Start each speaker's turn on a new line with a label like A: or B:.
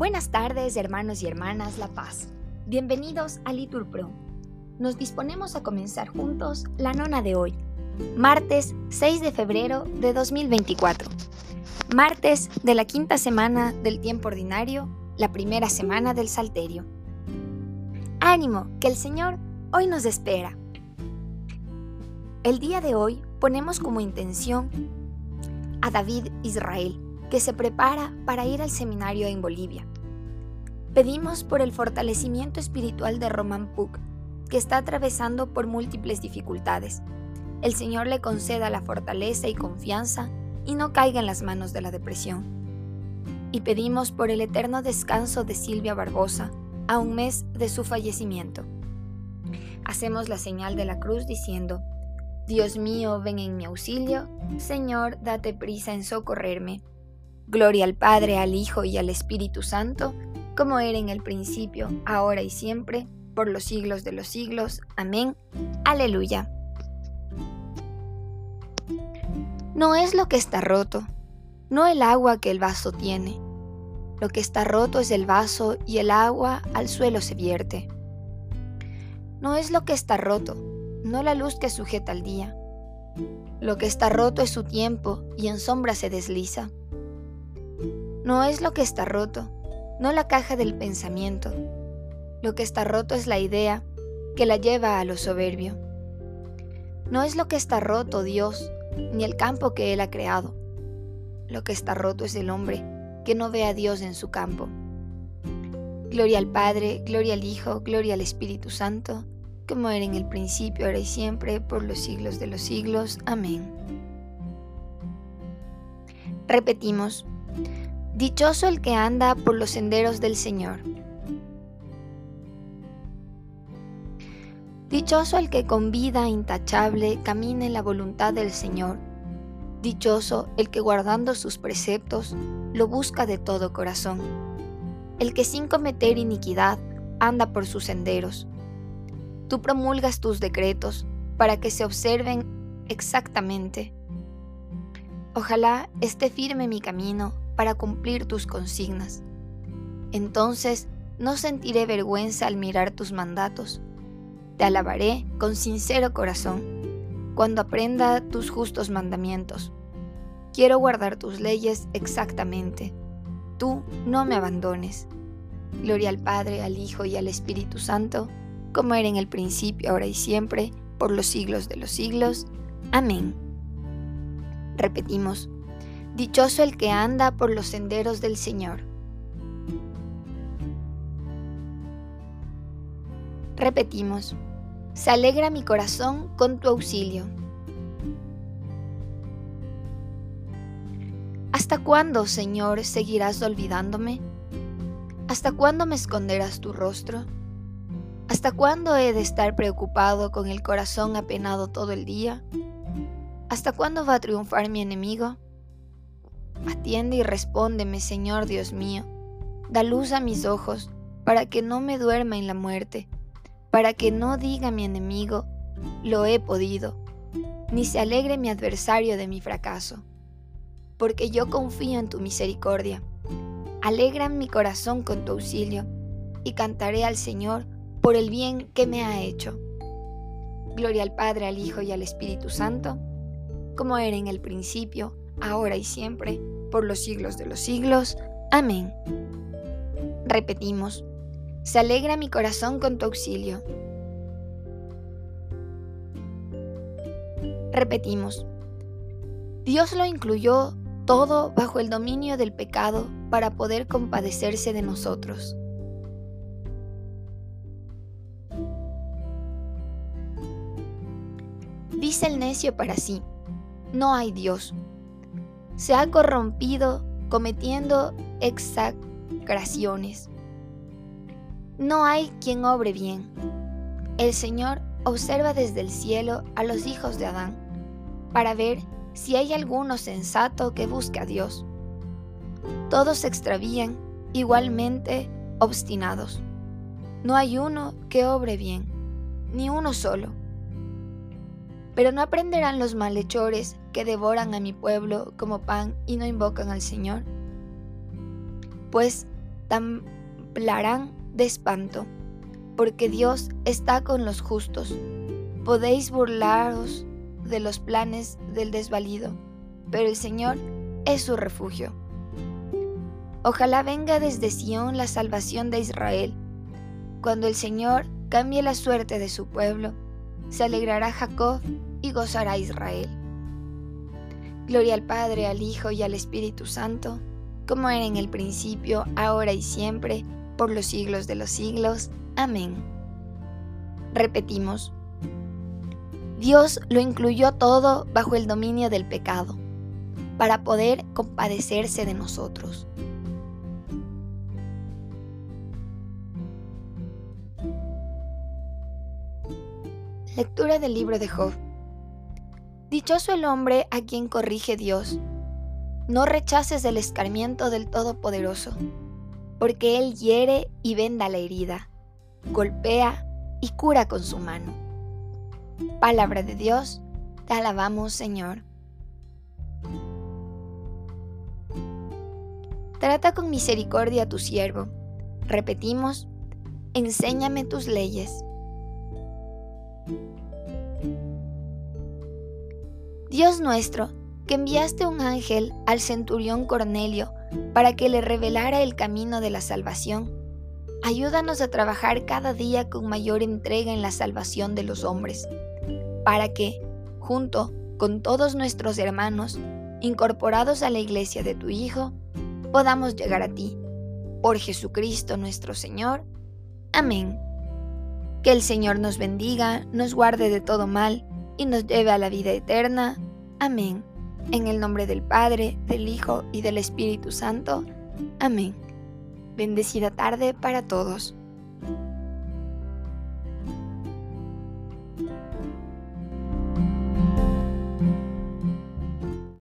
A: Buenas tardes, hermanos y hermanas La Paz. Bienvenidos a Litur Pro. Nos disponemos a comenzar juntos la nona de hoy, martes 6 de febrero de 2024. Martes de la quinta semana del tiempo ordinario, la primera semana del Salterio. Ánimo, que el Señor hoy nos espera. El día de hoy ponemos como intención a David Israel, que se prepara para ir al seminario en Bolivia. Pedimos por el fortalecimiento espiritual de Roman Puck, que está atravesando por múltiples dificultades. El Señor le conceda la fortaleza y confianza y no caiga en las manos de la depresión. Y pedimos por el eterno descanso de Silvia Barbosa, a un mes de su fallecimiento. Hacemos la señal de la cruz diciendo, Dios mío, ven en mi auxilio, Señor, date prisa en socorrerme. Gloria al Padre, al Hijo y al Espíritu Santo, como era en el principio, ahora y siempre, por los siglos de los siglos. Amén. Aleluya. No es lo que está roto, no el agua que el vaso tiene. Lo que está roto es el vaso y el agua al suelo se vierte. No es lo que está roto, no la luz que sujeta al día. Lo que está roto es su tiempo y en sombra se desliza. No es lo que está roto, no la caja del pensamiento. Lo que está roto es la idea que la lleva a lo soberbio. No es lo que está roto Dios, ni el campo que Él ha creado. Lo que está roto es el hombre que no ve a Dios en su campo. Gloria al Padre, gloria al Hijo, gloria al Espíritu Santo, como era en el principio, ahora y siempre, por los siglos de los siglos. Amén. Repetimos, Dichoso el que anda por los senderos del Señor. Dichoso el que con vida intachable camina en la voluntad del Señor. Dichoso el que guardando sus preceptos lo busca de todo corazón. El que sin cometer iniquidad anda por sus senderos. Tú promulgas tus decretos para que se observen exactamente. Ojalá esté firme mi camino para cumplir tus consignas. Entonces no sentiré vergüenza al mirar tus mandatos. Te alabaré con sincero corazón cuando aprenda tus justos mandamientos. Quiero guardar tus leyes exactamente. Tú no me abandones. Gloria al Padre, al Hijo y al Espíritu Santo, como era en el principio, ahora y siempre, por los siglos de los siglos. Amén. Repetimos, Dichoso el que anda por los senderos del Señor. Repetimos, se alegra mi corazón con tu auxilio. ¿Hasta cuándo, Señor, seguirás olvidándome? ¿Hasta cuándo me esconderás tu rostro? ¿Hasta cuándo he de estar preocupado con el corazón apenado todo el día? ¿Hasta cuándo va a triunfar mi enemigo? Atiende y respóndeme, Señor Dios mío. Da luz a mis ojos, para que no me duerma en la muerte, para que no diga mi enemigo, lo he podido, ni se alegre mi adversario de mi fracaso. Porque yo confío en tu misericordia. Alegra mi corazón con tu auxilio, y cantaré al Señor por el bien que me ha hecho. Gloria al Padre, al Hijo y al Espíritu Santo, como era en el principio, ahora y siempre, por los siglos de los siglos. Amén. Repetimos, se alegra mi corazón con tu auxilio. Repetimos, Dios lo incluyó todo bajo el dominio del pecado para poder compadecerse de nosotros. Dice el necio para sí, no hay Dios se ha corrompido cometiendo exagraciones. No hay quien obre bien. El Señor observa desde el cielo a los hijos de Adán para ver si hay alguno sensato que busque a Dios. Todos se extravían igualmente obstinados. No hay uno que obre bien, ni uno solo. Pero no aprenderán los malhechores que devoran a mi pueblo como pan y no invocan al Señor. Pues temblarán de espanto, porque Dios está con los justos. Podéis burlaros de los planes del desvalido, pero el Señor es su refugio. Ojalá venga desde Sión la salvación de Israel. Cuando el Señor cambie la suerte de su pueblo, se alegrará Jacob y gozará Israel. Gloria al Padre, al Hijo y al Espíritu Santo, como era en el principio, ahora y siempre, por los siglos de los siglos. Amén. Repetimos. Dios lo incluyó todo bajo el dominio del pecado, para poder compadecerse de nosotros. Lectura del libro de Job. Dichoso el hombre a quien corrige Dios. No rechaces el escarmiento del Todopoderoso, porque Él hiere y venda la herida, golpea y cura con su mano. Palabra de Dios, te alabamos Señor. Trata con misericordia a tu siervo. Repetimos, enséñame tus leyes. Dios nuestro, que enviaste un ángel al centurión Cornelio para que le revelara el camino de la salvación, ayúdanos a trabajar cada día con mayor entrega en la salvación de los hombres, para que, junto con todos nuestros hermanos, incorporados a la iglesia de tu Hijo, podamos llegar a ti. Por Jesucristo nuestro Señor. Amén. Que el Señor nos bendiga, nos guarde de todo mal y nos lleve a la vida eterna. Amén. En el nombre del Padre, del Hijo y del Espíritu Santo. Amén. Bendecida tarde para todos.